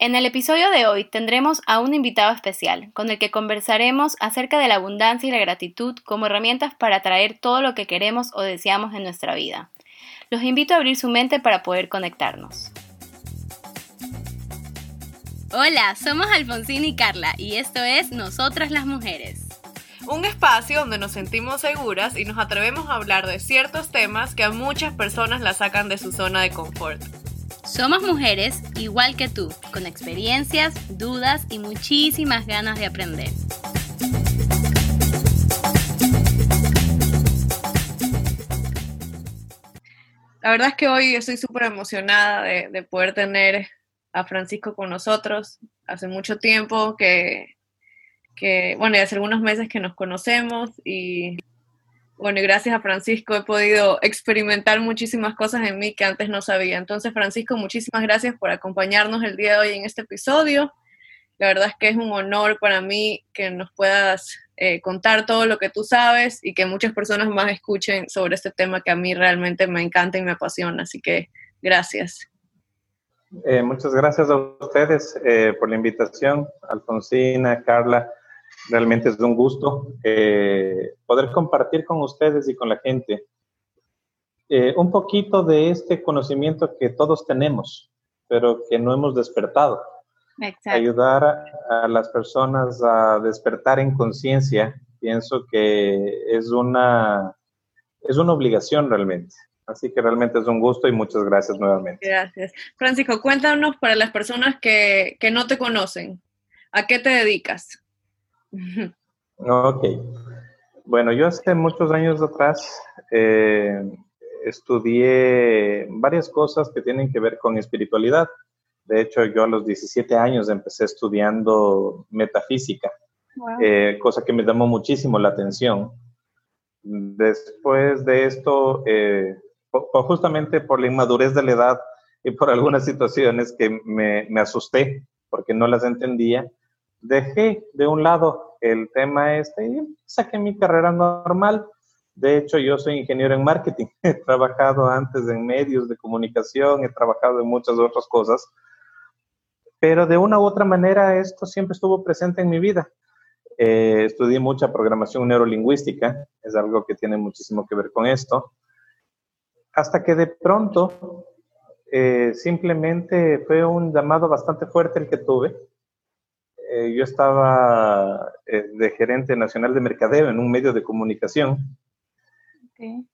En el episodio de hoy tendremos a un invitado especial, con el que conversaremos acerca de la abundancia y la gratitud como herramientas para atraer todo lo que queremos o deseamos en nuestra vida. Los invito a abrir su mente para poder conectarnos. Hola, somos Alfonsín y Carla y esto es Nosotras las Mujeres. Un espacio donde nos sentimos seguras y nos atrevemos a hablar de ciertos temas que a muchas personas la sacan de su zona de confort. Somos mujeres igual que tú, con experiencias, dudas y muchísimas ganas de aprender. La verdad es que hoy estoy súper emocionada de, poder tener a Francisco con nosotros. Hace mucho tiempo que, que, bueno, hace algunos meses que nos conocemos y bueno, y gracias a Francisco he podido experimentar muchísimas cosas en mí que antes no sabía. Entonces, Francisco, muchísimas gracias por acompañarnos el día de hoy en este episodio. La verdad es que es un honor para mí que nos puedas eh, contar todo lo que tú sabes y que muchas personas más escuchen sobre este tema que a mí realmente me encanta y me apasiona. Así que gracias. Eh, muchas gracias a ustedes eh, por la invitación, Alfonsina, Carla. Realmente es un gusto eh, poder compartir con ustedes y con la gente eh, un poquito de este conocimiento que todos tenemos, pero que no hemos despertado. Ayudar a, a, las personas a despertar en conciencia, pienso que es una, es una obligación realmente. Así que realmente es un gusto y muchas gracias nuevamente. Gracias. Francisco, cuéntanos para las personas que, que no te conocen, ¿a qué te dedicas? Ok. Bueno, yo hace muchos años atrás eh, estudié varias cosas que tienen que ver con espiritualidad. De hecho, yo a los 17 años empecé estudiando metafísica, eh, cosa que me llamó muchísimo la atención. Después de esto, eh, justamente por la inmadurez de la edad y por algunas situaciones que me, me asusté porque no las entendía, dejé de un lado el tema este y saqué mi carrera normal. De hecho, yo soy ingeniero en marketing. He trabajado antes en medios de comunicación, he trabajado en muchas otras cosas, pero de una u otra manera esto siempre estuvo presente en mi vida. Eh, estudié mucha programación neurolingüística, es algo que tiene muchísimo que ver con esto, hasta que de pronto eh, simplemente fue un llamado bastante fuerte el que tuve eh, yo estaba eh, de gerente nacional de mercadeo en un medio de comunicación.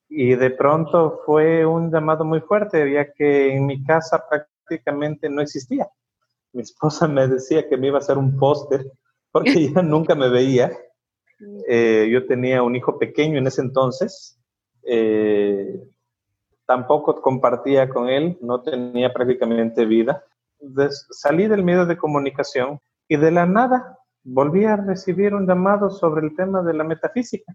Y de pronto fue un llamado muy fuerte, ya que en mi casa prácticamente no existía. Mi esposa me decía que me iba a hacer un póster porque ella nunca me veía. Eh, yo tenía un hijo pequeño en ese entonces. tampoco compartía con él, no tenía prácticamente vida. salí del medio de comunicación y de la nada volví a recibir un llamado sobre el tema de la metafísica,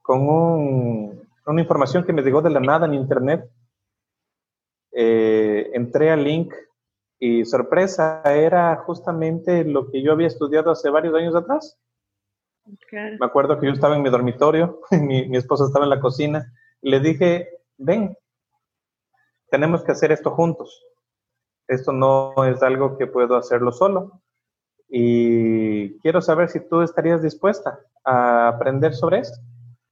con una información que me llegó de la nada en internet. Eh, entré al link y sorpresa, era justamente lo que yo había estudiado hace varios años atrás. Me acuerdo que yo estaba en mi dormitorio, mi, mi esposa estaba en la cocina, y le dije, ven, tenemos que hacer esto juntos. Esto no es algo que puedo hacerlo solo y quiero saber si tú estarías dispuesta a aprender sobre esto.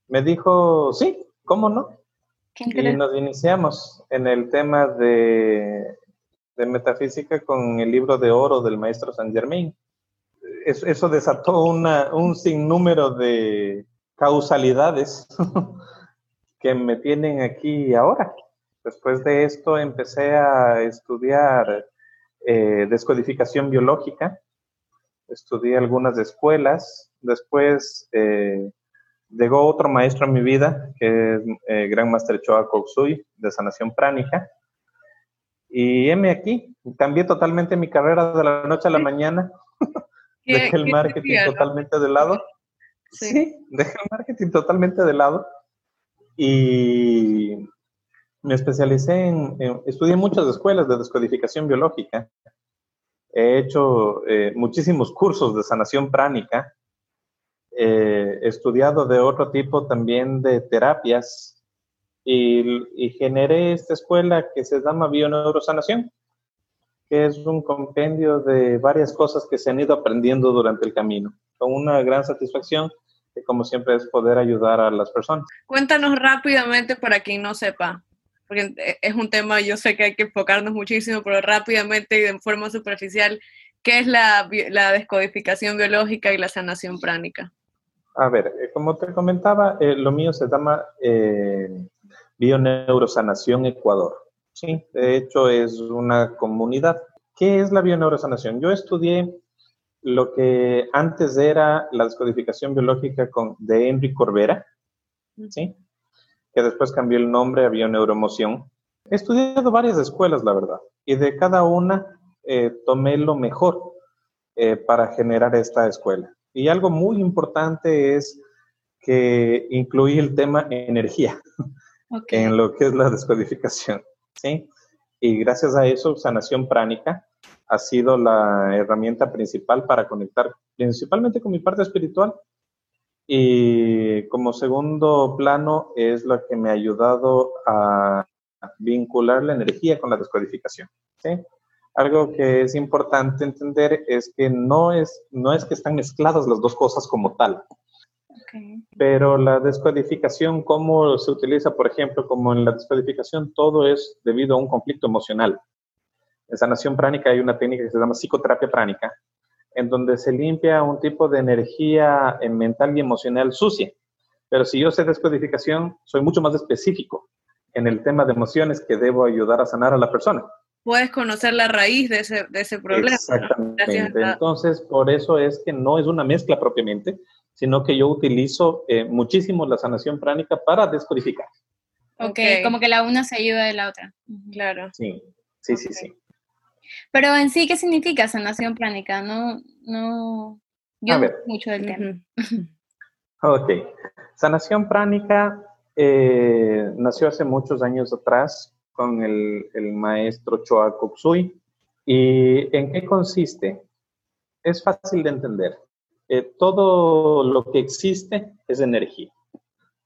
Me dijo, sí, ¿cómo no? y nos iniciamos en el tema de, de, metafísica con el libro de oro del maestro San Germain. Eso, eso desató una, un sinnúmero de causalidades que me tienen aquí ahora. Después de esto empecé a estudiar eh, descodificación biológica estudié algunas escuelas, después eh, llegó otro maestro en mi vida, que es eh, Gran Master Choa Koksui, de sanación pránica, y heme aquí, cambié totalmente mi carrera de la noche a la mañana, dejé el marketing totalmente de lado, sí. dejé el marketing totalmente de lado, y me especialicé en, en, estudié muchas escuelas de descodificación biológica, he hecho eh, muchísimos cursos de sanación pránica, eh, he estudiado de otro tipo también de terapias y, y, generé esta escuela que se llama Bioneurosanación. que es un compendio de varias cosas que se han ido aprendiendo durante el camino, con una gran satisfacción que como siempre es poder ayudar a las personas. Cuéntanos rápidamente para quien no sepa, porque es un tema, yo sé que hay que enfocarnos muchísimo, pero rápidamente y de forma superficial, ¿qué es la, descodificación biológica y la sanación pránica? A ver, eh, como te comentaba, eh, lo mío se llama eh, Bioneurosanación Ecuador. Sí, de hecho es una comunidad. ¿Qué es la bioneurosanación? Yo estudié lo que antes era la descodificación biológica de Henry Corbera, ¿sí? Que después cambió el nombre a bioneuromoción. He estudiado varias escuelas, la verdad, y de cada una eh, tomé lo mejor eh, para generar esta escuela. Y algo muy importante es que incluí el tema energía en lo que es la descodificación. ¿sí? Y gracias a eso, sanación pránica ha sido la herramienta principal para conectar principalmente con mi parte espiritual. Y como segundo plano es lo que me ha ayudado a vincular la energía con la descodificación. ¿sí? Algo que es importante entender es que no es, no es que están mezcladas las dos cosas como tal. Pero la descodificación, cómo se utiliza, por ejemplo, como en la descodificación, todo es debido a un conflicto emocional. En sanación pránica hay una técnica que se llama psicoterapia pránica, en donde se limpia un tipo de energía eh, mental y emocional sucia. Pero si yo sé descodificación, soy mucho más específico en el tema de emociones que debo ayudar a sanar a la persona. Puedes conocer la raíz de ese, de ese problema. Exactamente. Entonces, por eso es que no es una mezcla propiamente, sino que yo utilizo eh, muchísimo la sanación pránica para descodificar. Ok, como que la una se ayuda de la otra. Claro. Sí, sí, sí, sí. Pero en sí, ¿qué significa sanación pránica? No, no, yo no mucho del tema. Ok, sanación pránica eh, nació hace muchos años atrás con el, el maestro Choa Koksui. ¿Y en qué consiste? Es fácil de entender. Eh, todo lo que existe es energía.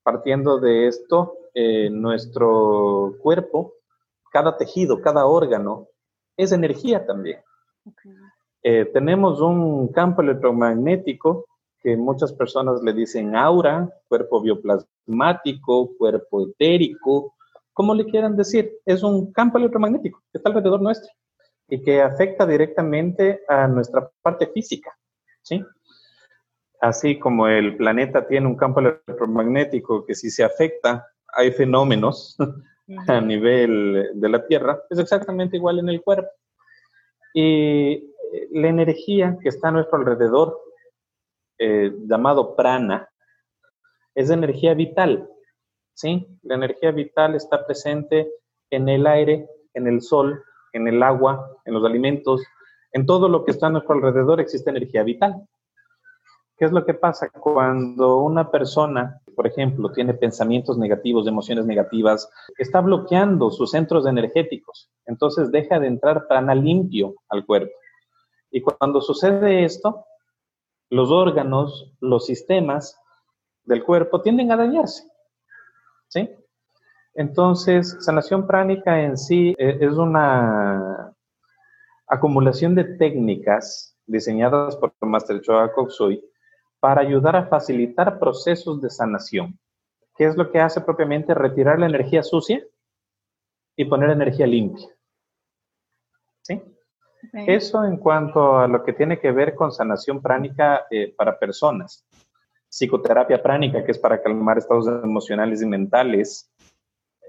Partiendo de esto, eh, nuestro cuerpo, cada tejido, cada órgano, es energía también. Eh, tenemos un campo electromagnético que muchas personas le dicen aura, cuerpo bioplasmático, cuerpo etérico, como le quieran decir, es un campo electromagnético que está alrededor nuestro y que afecta directamente a nuestra parte física, ¿sí? así como el planeta tiene un campo electromagnético que si se afecta, hay fenómenos a nivel de la Tierra, es exactamente igual en el cuerpo. Y eh, la energía que está a nuestro alrededor, eh, llamado prana, es energía vital. ¿sí? La energía vital está presente en el aire, en el sol, en el agua, en los alimentos, en todo lo que está a nuestro alrededor existe energía vital. ¿Qué es lo que pasa cuando una persona, por ejemplo, tiene pensamientos negativos, emociones negativas, está bloqueando sus centros energéticos? Entonces deja de entrar prana limpio al cuerpo. Y cuando sucede esto, los órganos, los sistemas del cuerpo tienden a dañarse. ¿Sí? Entonces, sanación pránica en sí eh, es una acumulación de técnicas diseñadas por Master Choa Koksui para ayudar a facilitar procesos de sanación. ¿Qué es lo que hace propiamente? Retirar la energía sucia y poner energía limpia. ¿Sí? Eso en cuanto a lo que tiene que ver con sanación pránica eh, para personas. Psicoterapia pránica, que es para calmar estados emocionales y mentales.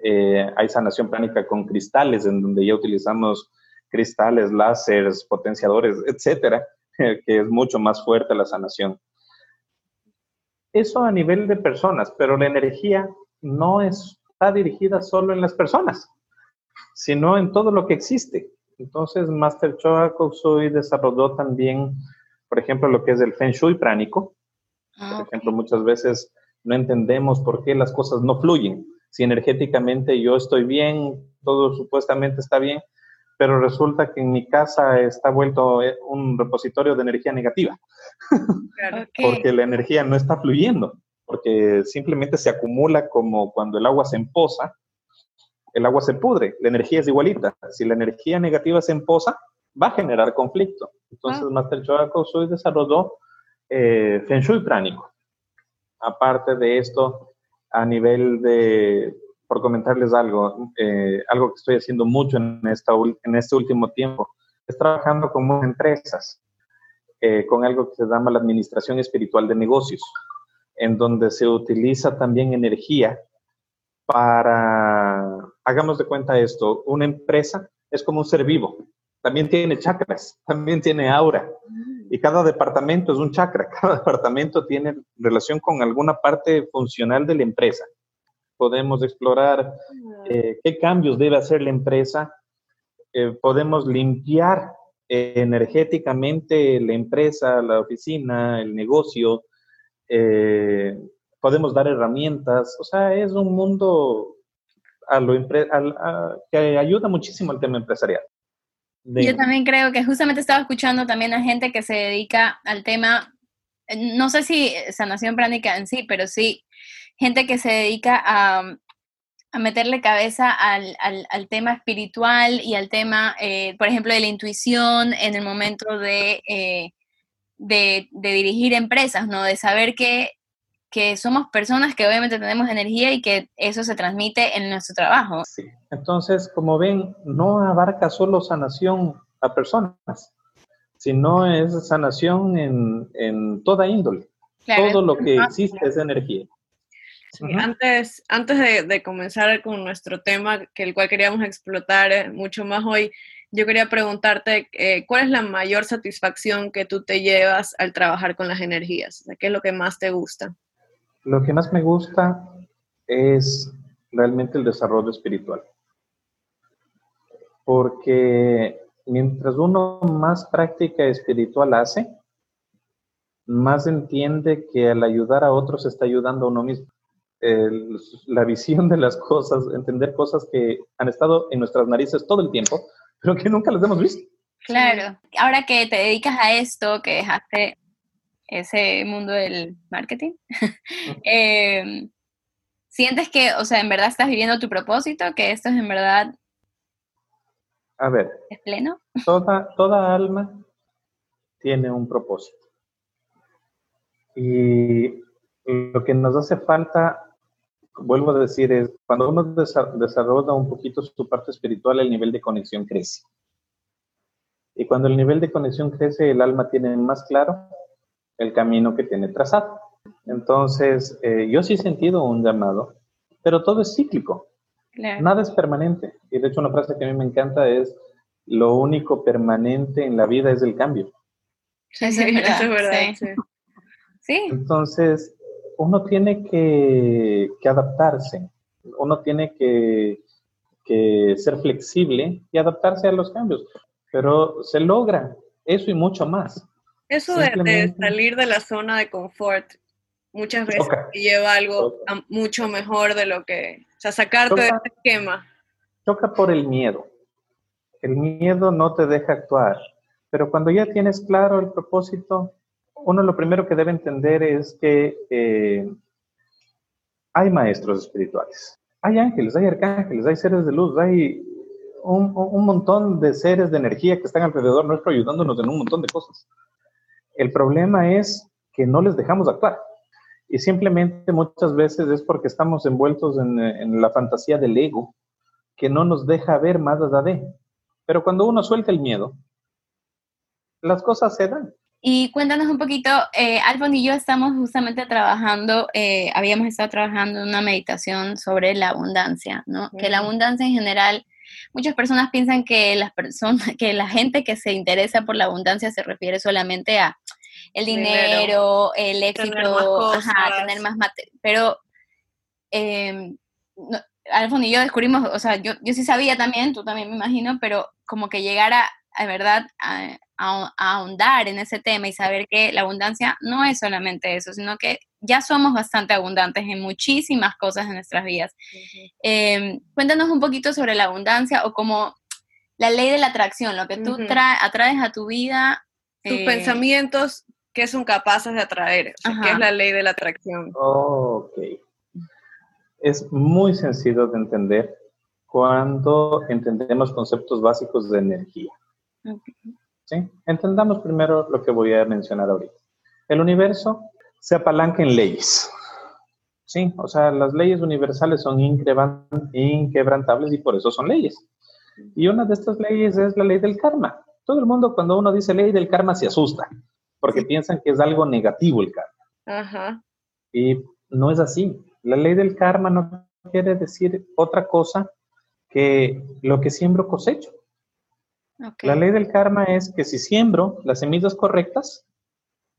Eh, hay sanación pránica con cristales, en donde ya utilizamos cristales, láseres, potenciadores, etcétera, que es mucho más fuerte la sanación. Eso a nivel de personas, pero la energía no está dirigida solo en las personas, sino en todo lo que existe. Entonces, Master Choa Koksui desarrolló también, por ejemplo, lo que es el Feng Shui pránico. Ah, por ejemplo, muchas veces no entendemos por qué las cosas no fluyen. Si energéticamente yo estoy bien, todo supuestamente está bien, pero resulta que en mi casa está vuelto eh, un repositorio de energía negativa, porque la energía no está fluyendo, porque simplemente se acumula como cuando el agua se empoza, el agua se pudre, la energía es igualita. Si la energía negativa se empoza, va a generar conflicto. Entonces, ah. Master Choa Kousui desarrolló eh, Feng Shui pránico. Aparte de esto, a nivel de, por comentarles algo, eh, algo que estoy haciendo mucho en, esta, en este último tiempo, es trabajando con muchas empresas, eh, con algo que se llama la administración espiritual de negocios, en donde se utiliza también energía para, hagamos de cuenta esto, una empresa es como un ser vivo, también tiene chakras, también tiene aura, y cada departamento es un chakra, cada departamento tiene relación con alguna parte funcional de la empresa. Podemos explorar eh, qué cambios debe hacer la empresa, eh, podemos limpiar energéticamente la empresa, la oficina, el negocio, eh, podemos dar herramientas, o sea, es un mundo a lo que ayuda muchísimo al tema empresarial. Yo también creo que justamente estaba escuchando también a gente que se dedica al tema, eh, no sé si sanación pránica en sí, pero sí gente que se dedica a, a meterle cabeza al, al, tema espiritual y al tema, eh, por ejemplo, de la intuición en el momento de, eh, de, de, dirigir empresas, ¿no? De saber que que somos personas que obviamente tenemos energía y que eso se transmite en nuestro trabajo. Sí. Entonces, como ven, no abarca solo sanación a personas, sino es sanación en, en toda índole. Todo lo que existe es energía. Antes, antes de, de, comenzar con nuestro tema, que el cual queríamos explotar eh, mucho más hoy, yo quería preguntarte eh, cuál es la mayor satisfacción que tú te llevas al trabajar con las energías, ¿qué es lo que más te gusta? Lo que más me gusta es realmente el desarrollo espiritual. Porque mientras uno más práctica espiritual hace, más entiende que al ayudar a otros está ayudando a uno mismo. La visión de las cosas, entender cosas que han estado en nuestras narices todo el tiempo, pero que nunca las hemos visto. Claro, ahora que te dedicas a esto, que dejaste ese mundo del marketing, em, ¿sientes que, o sea, en verdad estás viviendo tu propósito, que esto es en verdad... A ver. ¿Es pleno? Toda, toda alma tiene un propósito. Y lo que nos hace falta, vuelvo a decir, es cuando uno desarrolla un poquito su parte espiritual, el nivel de conexión crece. Y cuando el nivel de conexión crece, el alma tiene más claro el camino que tiene trazado. Entonces, eh, yo sí he sentido un llamado, pero todo es cíclico. Nada es permanente. Y de hecho una frase que a mí me encanta es, lo único permanente en la vida es el cambio. Sí, es verdad. Sí. Entonces, uno tiene que, adaptarse, uno tiene que, que ser flexible y adaptarse a los cambios, pero se logra eso y mucho más. Eso de, salir de la zona de confort muchas veces lleva algo mucho mejor de lo que, o sea, sacarte de ese esquema. Toca por el miedo. El miedo no te deja actuar, pero cuando ya tienes claro el propósito, uno lo primero que debe entender es que eh, hay maestros espirituales, hay ángeles, hay arcángeles, hay seres de luz, hay un, un montón de seres de energía que están alrededor nuestro ayudándonos en un montón de cosas. El problema es que no les dejamos actuar. Y simplemente muchas veces es porque estamos envueltos en, la fantasía del ego, que no nos deja ver más allá de. Pero cuando uno suelta el miedo, las cosas se dan. Y cuéntanos un poquito, eh, Alfon y yo estamos justamente trabajando, eh, habíamos estado trabajando en una meditación sobre la abundancia, ¿no? Que la abundancia en general Muchas personas piensan que las personas, que la gente que se interesa por la abundancia se refiere solamente a el dinero, el éxito, tener más, pero eh, y yo descubrimos, o sea, yo, yo sí sabía también, tú también me imagino, pero como que llegar a, a verdad, a, ahondar en ese tema y saber que la abundancia no es solamente eso, sino que ya somos bastante abundantes en muchísimas cosas en nuestras vidas. Em, cuéntanos un poquito sobre la abundancia o como la ley de la atracción, lo que tú atraes a tu vida. Tus eh, pensamientos que son capaces de atraer, que es la ley de la atracción. ok. Es muy sencillo de entender cuando entendemos conceptos básicos de energía. ¿Sí? Entendamos primero lo que voy a mencionar ahorita. El universo se apalanca en leyes. Sí, o sea, las leyes universales son inquebrantables y por eso son leyes. Y una de estas leyes es la ley del karma. Todo el mundo cuando uno dice ley del karma se asusta, porque piensan que es algo negativo el karma. Ajá. Y no es así. La ley del karma no quiere decir otra cosa que lo que siembro cosecho. La ley del karma es que si siembro las semillas correctas,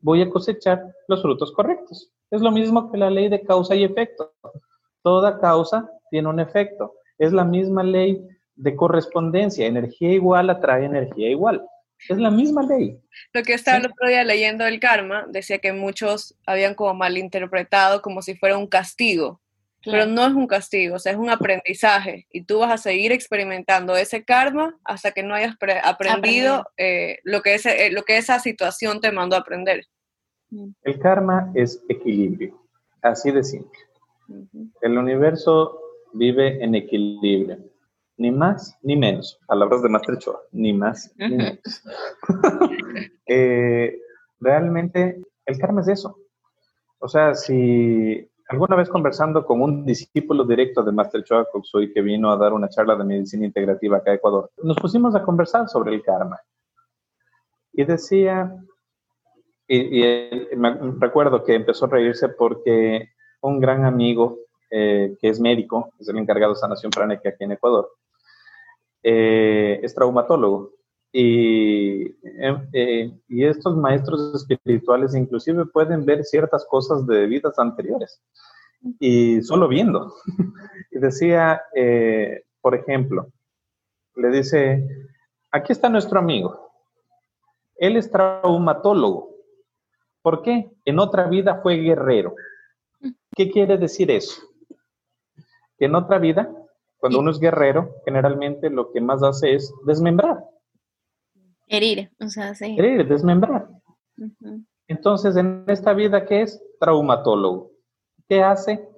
voy a cosechar los frutos correctos. Es lo mismo que la ley de causa y efecto. Toda causa tiene un efecto. Es la misma ley de correspondencia. Energía igual atrae energía igual. Es la misma ley. Lo que estaba el otro día leyendo el karma decía que muchos habían como malinterpretado como si fuera un castigo. Pero no es un castigo, o sea, es un aprendizaje y tú vas a seguir experimentando ese karma hasta que no hayas aprendido eh, lo, que ese, eh, lo que esa situación te mandó a aprender. Mm. El karma es equilibrio, así de simple. El universo vive en equilibrio, ni más ni menos. Palabras de Master Choa, ni más ni menos. Eh, realmente el karma es eso. O sea, si alguna vez conversando con un discípulo directo de Master Choa Koksui que vino a dar una charla de medicina integrativa acá a Ecuador, nos pusimos a conversar sobre el karma. Y decía, y, me recuerdo que empezó a reírse porque un gran amigo eh, que es médico, es el encargado de sanación pránica aquí en Ecuador, eh, es traumatólogo. Y, eh, y, estos maestros espirituales inclusive pueden ver ciertas cosas de vidas anteriores y solo viendo. y decía, por ejemplo, le dice, aquí está nuestro amigo. Él es traumatólogo. ¿Por qué? En otra vida fue guerrero. ¿Qué quiere decir eso? Que en otra vida, cuando uno es guerrero, generalmente lo que más hace es desmembrar. Herir, o sea, sí. Herir, desmembrar. Entonces, en esta vida, ¿qué es? Traumatólogo. ¿Qué hace?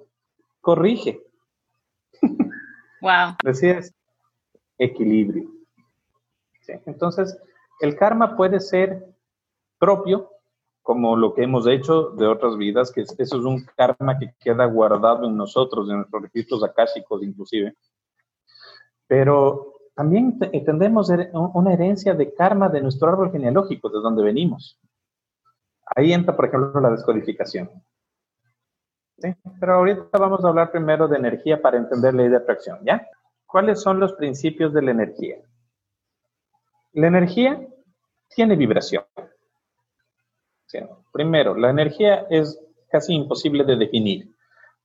Corrige. Wow. Decías, equilibrio. Entonces, el karma puede ser propio como lo que hemos hecho de otras vidas, que eso es un karma que queda guardado en nosotros, en nuestros registros akáshicos inclusive. Pero también entendemos una herencia de karma de nuestro árbol genealógico, de donde venimos. Ahí entra, por ejemplo, la descodificación. Pero ahorita vamos a hablar primero de energía para entender la ley de atracción, ¿ya? ¿Cuáles son los principios de la energía? La energía tiene vibración. Primero, la energía es casi imposible de definir,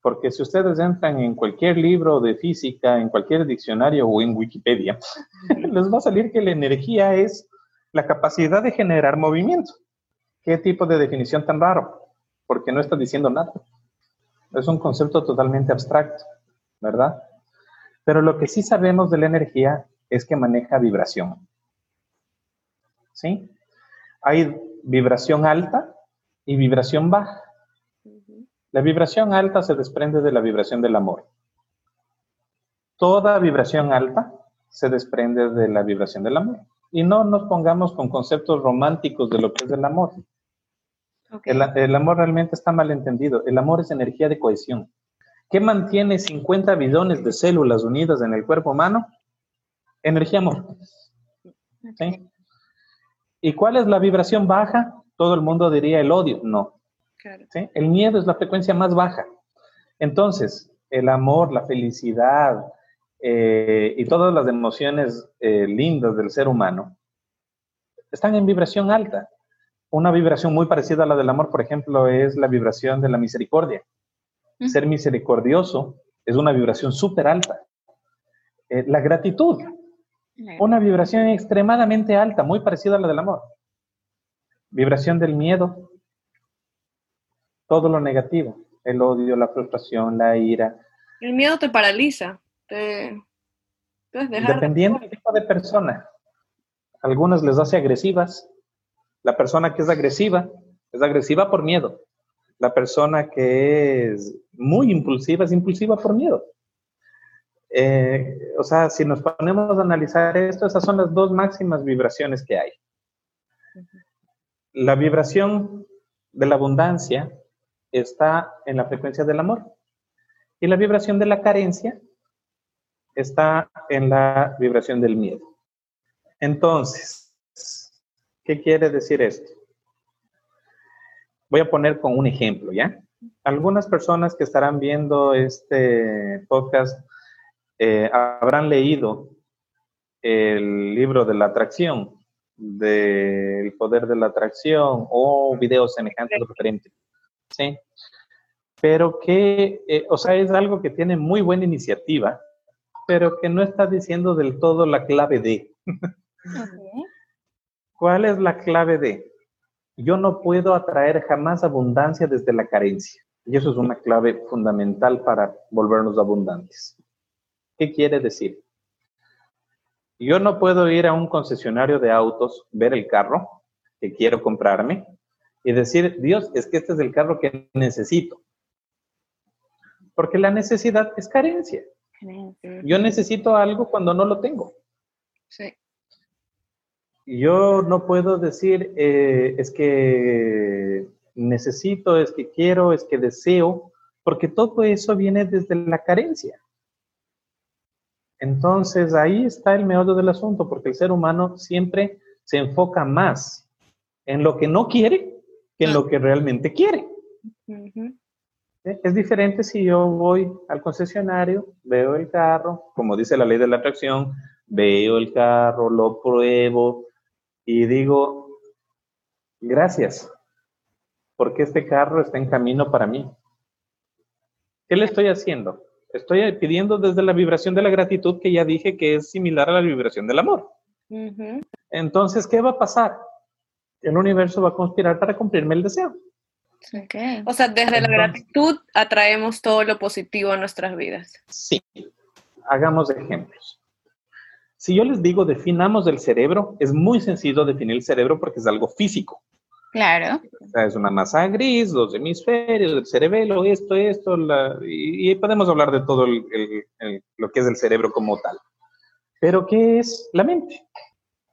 porque si ustedes entran en cualquier libro de física, en cualquier diccionario o en Wikipedia, les va a salir que la energía es la capacidad de generar movimiento. ¿Qué tipo de definición tan raro? Porque no está diciendo nada. Es un concepto totalmente abstracto, ¿verdad? Pero lo que sí sabemos de la energía es que maneja vibración. ¿Sí? Hay vibración alta y vibración baja. La vibración alta se desprende de la vibración del amor. Toda vibración alta se desprende de la vibración del amor. Y no nos pongamos con conceptos románticos de lo que es el amor. El, el, amor realmente está mal entendido. El amor es energía de cohesión. ¿Qué mantiene 50 billones de células unidas en el cuerpo humano? Energía amor. ¿Sí? ¿Y cuál es la vibración baja? Todo el mundo diría el odio. No. El miedo es la frecuencia más baja. Entonces, el amor, la felicidad eh, y todas las emociones eh, lindas del ser humano están en vibración alta. Una vibración muy parecida a la del amor, por ejemplo, es la vibración de la misericordia. Ser misericordioso es una vibración súper alta. Eh, la gratitud una vibración extremadamente alta, muy parecida a la del amor. Vibración del miedo. Todo lo negativo. El odio, la frustración, la ira. El miedo te paraliza. Dependiendo del tipo de persona. Algunas les hace agresivas. La persona que es agresiva es agresiva por miedo. La persona que es muy impulsiva es impulsiva por miedo. Eh, o sea, si nos ponemos a analizar esto, esas son las dos máximas vibraciones que hay. La vibración de la abundancia está en la frecuencia del amor y la vibración de la carencia está en la vibración del miedo. Entonces, ¿qué quiere decir esto? Voy a poner con un ejemplo, ¿ya? Algunas personas que estarán viendo este podcast eh, habrán leído el libro de la atracción, del poder de la atracción o videos semejantes o diferentes. ¿Sí? Pero que, eh, o sea, es algo que tiene muy buena iniciativa, pero que no está diciendo del todo la clave de. ¿Cuál es la clave de? Yo no puedo atraer jamás abundancia desde la carencia. Y eso es una clave fundamental para volvernos abundantes. ¿Qué quiere decir? Yo no puedo ir a un concesionario de autos, ver el carro que quiero comprarme y decir, Dios, es que este es el carro que necesito. Porque la necesidad es carencia. Yo necesito algo cuando no lo tengo. Sí. Yo no puedo decir, eh, es que necesito, es que quiero, es que deseo, porque todo eso viene desde la carencia. Entonces ahí está el meollo del asunto, porque el ser humano siempre se enfoca más en lo que no quiere que en lo que realmente quiere. Es diferente si yo voy al concesionario, veo el carro, como dice la ley de la atracción, veo el carro, lo pruebo y digo, gracias, porque este carro está en camino para mí. ¿Qué le estoy haciendo? Estoy pidiendo desde la vibración de la gratitud que ya dije que es similar a la vibración del amor. Entonces, ¿qué va a pasar? El universo va a conspirar para cumplirme el deseo. O sea, desde la gratitud atraemos todo lo positivo a nuestras vidas. Sí. Hagamos ejemplos. Si yo les digo definamos el cerebro, es muy sencillo definir el cerebro porque es algo físico. Claro. es una masa gris, los hemisferios, el cerebelo, esto, esto, y, podemos hablar de todo lo que es el cerebro como tal. Pero, ¿qué es la mente?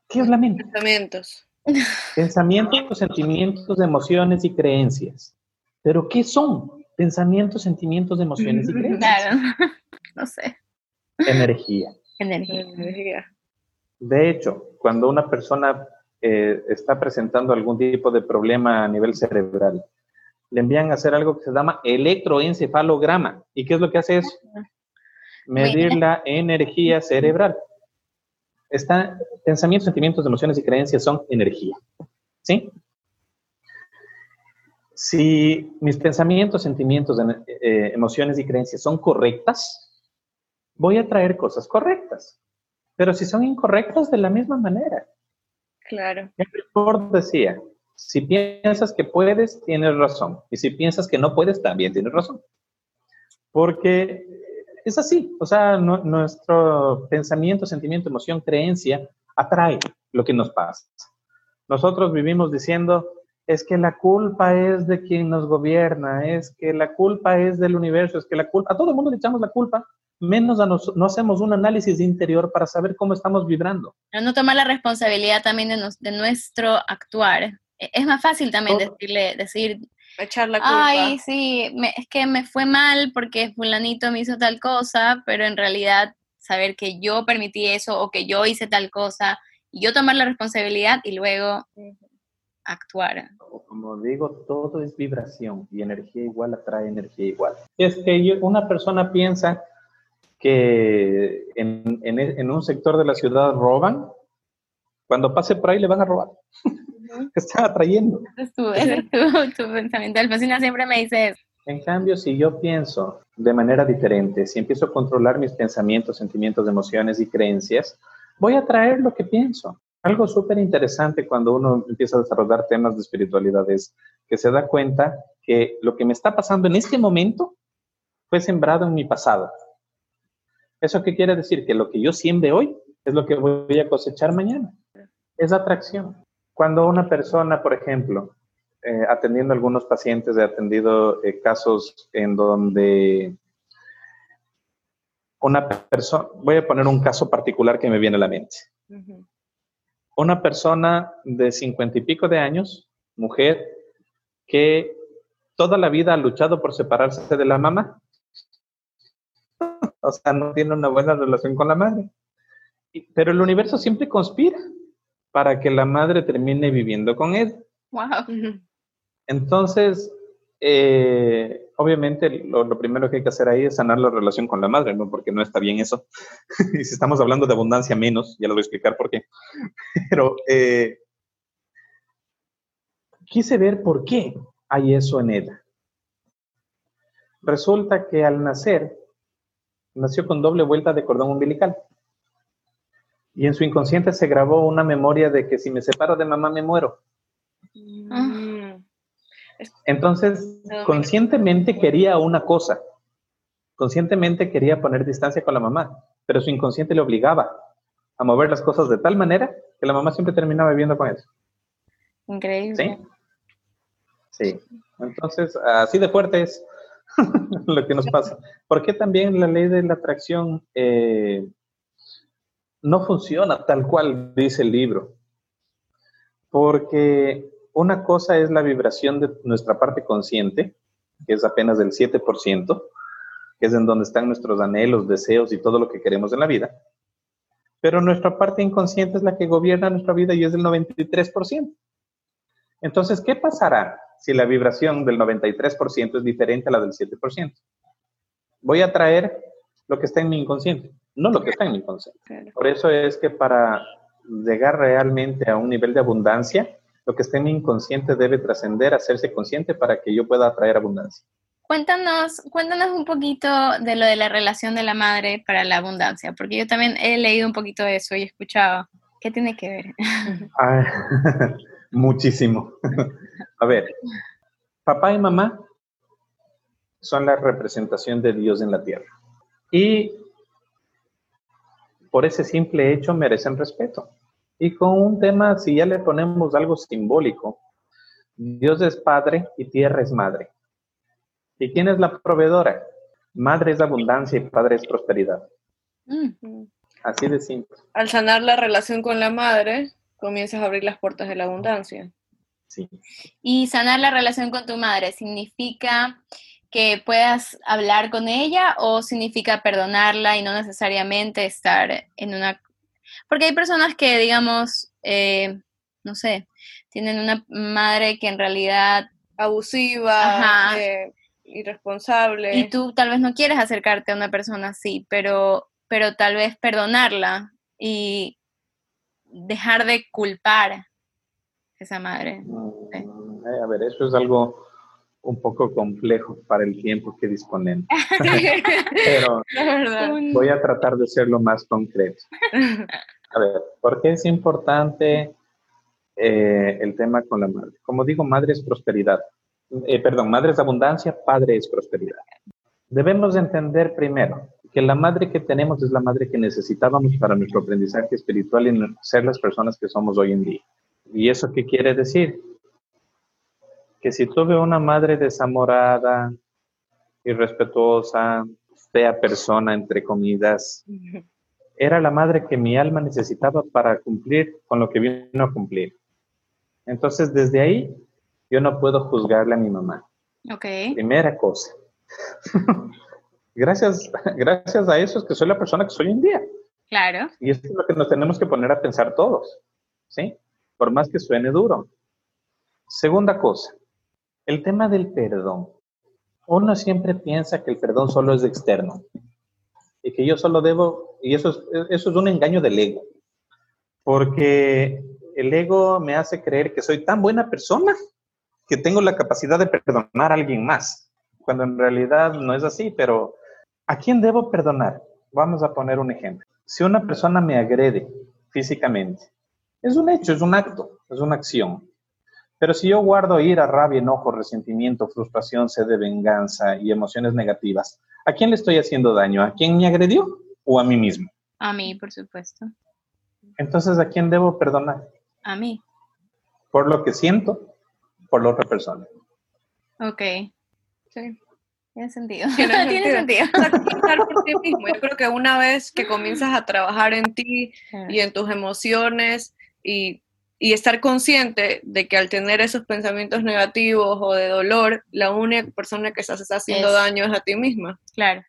¿Qué es la mente? Pensamientos. Pensamientos, sentimientos, emociones y creencias. ¿Pero qué son? Pensamientos, sentimientos, emociones y creencias. Claro, no sé. Energía. Energía. De hecho, cuando una persona eh, está presentando algún tipo de problema a nivel cerebral, le envían a hacer algo que se llama electroencefalograma. ¿Y qué es lo que hace eso? Medir la energía cerebral. Está, pensamientos, sentimientos, emociones y creencias son energía. ¿Sí? Si mis pensamientos, sentimientos, eh, emociones y creencias son correctas, voy a traer cosas correctas. Pero si son incorrectas, de la misma manera. Claro. Henry Ford decía, si piensas que puedes, tienes razón. Y si piensas que no puedes, también tienes razón. Porque es así. O sea, nuestro pensamiento, sentimiento, emoción, creencia atrae lo que nos pasa. Nosotros vivimos diciendo, es que la culpa es de quien nos gobierna, es que la culpa es del universo, es que la culpa, a todo el mundo le echamos la culpa, menos a nos, no hacemos un análisis interior para saber cómo estamos vibrando. No tomar la responsabilidad también de, de nuestro actuar. E, es más fácil también decirle, decir, echar la culpa. Ay, sí, es que me fue mal porque fulanito me hizo tal cosa, pero en realidad saber que yo permití eso o que yo hice tal cosa y yo tomar la responsabilidad y luego actuar. Como digo, todo es vibración y energía igual atrae energía igual. Es que una persona piensa que en, en, un sector de la ciudad roban, cuando pase por ahí le van a robar. Está atrayendo. es, tu, tu, pensamiento. El siempre me dice eso. En cambio, si yo pienso de manera diferente, si empiezo a controlar mis pensamientos, sentimientos, emociones y creencias, voy a traer lo que pienso. Algo súper interesante cuando uno empieza a desarrollar temas de espiritualidad es que se da cuenta que lo que me está pasando en este momento fue sembrado en mi pasado. ¿Eso qué quiere decir? Que lo que yo siembre hoy es lo que voy a cosechar mañana. Es atracción. Cuando una persona, por ejemplo, eh, atendiendo a algunos pacientes, he atendido eh, casos en donde una persona, voy a poner un caso particular que me viene a la mente. Una persona de cincuenta y pico de años, mujer, que toda la vida ha luchado por separarse de la mamá. o sea, no tiene una buena relación con la madre. Pero el universo siempre conspira para que la madre termine viviendo con él. Wow. Entonces, eh, obviamente lo, primero que hay que hacer ahí es sanar la relación con la madre, ¿no? Porque no está bien eso. y si estamos hablando de abundancia menos, ya lo voy a explicar por qué. Pero eh, quise ver por qué hay eso en él. Resulta que al nacer, nació con doble vuelta de cordón umbilical. Y en su inconsciente se grabó una memoria de que si me separo de mamá me muero. Mm. Entonces, conscientemente quería una cosa. Conscientemente quería poner distancia con la mamá, pero su inconsciente le obligaba a mover las cosas de tal manera que la mamá siempre terminaba viviendo con eso. Increíble. Sí. Sí. Entonces, así de fuerte es lo que nos pasa. ¿Por qué también la ley de la atracción eh, no funciona tal cual dice el libro? Porque una cosa es la vibración de nuestra parte consciente, que es apenas del 7%, que es en donde están nuestros anhelos, deseos y todo lo que queremos en la vida. Pero nuestra parte inconsciente es la que gobierna nuestra vida y es del 93%. Entonces, ¿qué pasará si la vibración del 93% es diferente a la del 7%? Voy a traer lo que está en mi inconsciente, no lo que está en mi inconsciente. Por eso es que para llegar realmente a un nivel de abundancia, lo que está en mi inconsciente debe trascender, hacerse consciente para que yo pueda atraer abundancia. Cuéntanos, cuéntanos un poquito de lo de la relación de la madre para la abundancia, porque yo también he leído un poquito de eso y he escuchado. ¿Qué tiene que ver? muchísimo. A ver, papá y mamá son la representación de Dios en la tierra. Y por ese simple hecho merecen respeto. Y con un tema, si ya le ponemos algo simbólico, Dios es padre y tierra es madre. ¿Y quién es la proveedora? Madre es abundancia y padre es prosperidad. Mm. Así de simple. Al sanar la relación con la madre, comienzas a abrir las puertas de la abundancia. Sí. Y sanar la relación con tu madre significa que puedas hablar con ella o significa perdonarla y no necesariamente estar en una porque hay personas que, digamos, eh, no sé, tienen una madre que en realidad... Abusiva, eh, irresponsable. Y tú tal vez no quieres acercarte a una persona así, pero, pero tal vez perdonarla y dejar de culpar a esa madre. Mm, eh, a ver, eso es algo un poco complejo para el tiempo que disponemos. Pero voy a tratar de ser lo más concreto. A ver, ¿por qué es importante eh, el tema con la madre? Como digo, madre es prosperidad. Eh, perdón, madre es abundancia, padre es prosperidad. Debemos entender primero que la madre que tenemos es la madre que necesitábamos para nuestro aprendizaje espiritual y ser las personas que somos hoy en día. ¿Y eso qué quiere decir? Que si tuve una madre desamorada, irrespetuosa, fea persona, entre comidas, era la madre que mi alma necesitaba para cumplir con lo que vino a cumplir. Entonces, desde ahí, yo no puedo juzgarle a mi mamá. Ok. Primera cosa. gracias, gracias a eso es que soy la persona que soy hoy en día. Claro. Y esto es lo que nos tenemos que poner a pensar todos, ¿sí? Por más que suene duro. Segunda cosa, el tema del perdón. Uno siempre piensa que el perdón solo es externo y que yo solo debo, y eso es, eso es un engaño del ego, porque el ego me hace creer que soy tan buena persona que tengo la capacidad de perdonar a alguien más, cuando en realidad no es así, pero ¿a quién debo perdonar? Vamos a poner un ejemplo. Si una persona me agrede físicamente, es un hecho, es un acto, es una acción. Pero si yo guardo ira, rabia, enojo, resentimiento, frustración, sed de venganza y emociones negativas, ¿a quién le estoy haciendo daño? ¿A quién me agredió o a mí mismo? A mí, por supuesto. Entonces, ¿a quién debo perdonar? A mí. Por lo que siento, por la otra persona. Ok. Sí. Tiene sentido. Tiene, sentido. por ti mismo. Yo creo que una vez que comienzas a trabajar en ti y en tus emociones y, y, estar consciente de que al tener esos pensamientos negativos o de dolor, la única persona que estás está haciendo daño es a ti misma. Claro.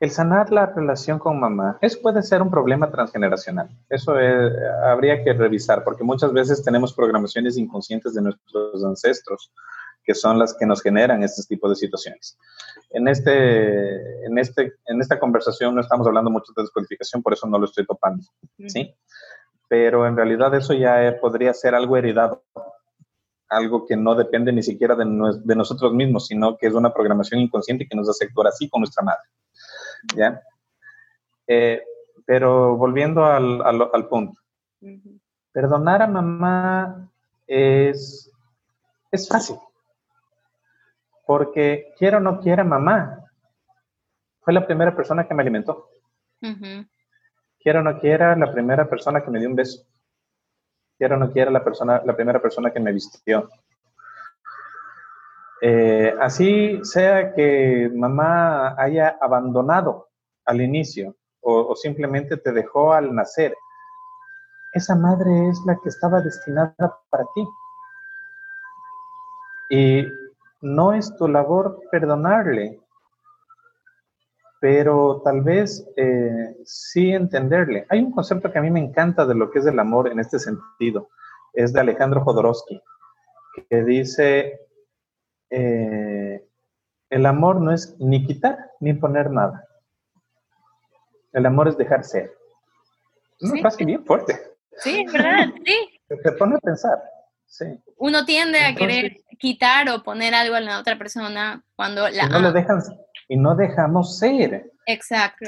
El sanar la relación con mamá, eso puede ser un problema transgeneracional. Eso habría que revisar, porque muchas veces tenemos programaciones inconscientes de nuestros ancestros que son las que nos generan este tipo de situaciones. En, este, en, este, en esta conversación no estamos hablando mucho de descodificación, por eso no lo estoy topando, ¿sí? Pero en realidad eso ya podría ser algo heredado, algo que no depende ni siquiera de, de, nosotros mismos, sino que es una programación inconsciente que nos hace actuar así con nuestra madre, ¿ya? Eh, pero volviendo al, al, al punto, perdonar a mamá es, es fácil porque quiera o no quiera, mamá fue la primera persona que me alimentó. Quiera o no quiera, la primera persona que me dio un beso. Quiera o no quiera, la, persona, la primera persona que me vistió. Eh, así sea que mamá haya abandonado al inicio o, o simplemente te dejó al nacer, esa madre es la que estaba destinada para ti. Y no es tu labor perdonarle, pero tal vez eh, sí entenderle. Hay un concepto que a mí me encanta de lo que es el amor en este sentido, es de Alejandro Jodorowsky, que dice, eh, el amor no es ni quitar ni poner nada. El amor es dejar ser. Es una frase bien fuerte. Sí, verdad, sí. Te pone a pensar. Uno tiende a querer quitar o poner algo a la otra persona cuando la... no dejan, y no dejamos ser. Exacto.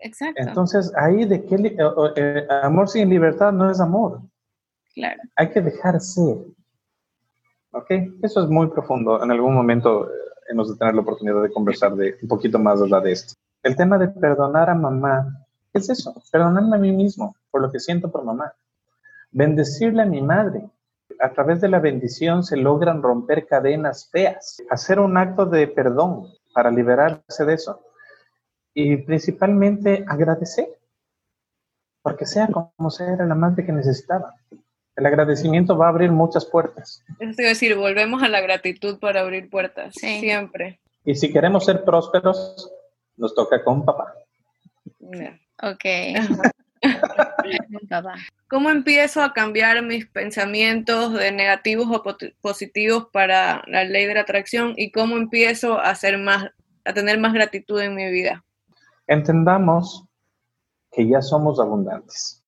Exacto. Entonces, ahí de qué eh, eh, amor sin libertad no es amor. Claro. Hay que dejar ser. ¿Ok? Eso es muy profundo. En algún momento eh, hemos de tener la oportunidad de conversar de un poquito más de esto. El tema de perdonar a mamá, ¿qué es eso? Perdonarme a mí mismo por lo que siento por mamá. Bendecirle a mi madre a través de la bendición se logran romper cadenas feas, hacer un acto de perdón para liberarse de eso y principalmente agradecer, porque sea como sea, era la madre que necesitaba. El agradecimiento va a abrir muchas puertas. Es decir, volvemos a la gratitud para abrir puertas, siempre. Y si queremos ser prósperos, nos toca con papá. Ok. ¿Cómo empiezo a cambiar mis pensamientos de negativos o positivos para la ley de la atracción y cómo empiezo a hacer más, a tener más gratitud en mi vida? Entendamos que ya somos abundantes.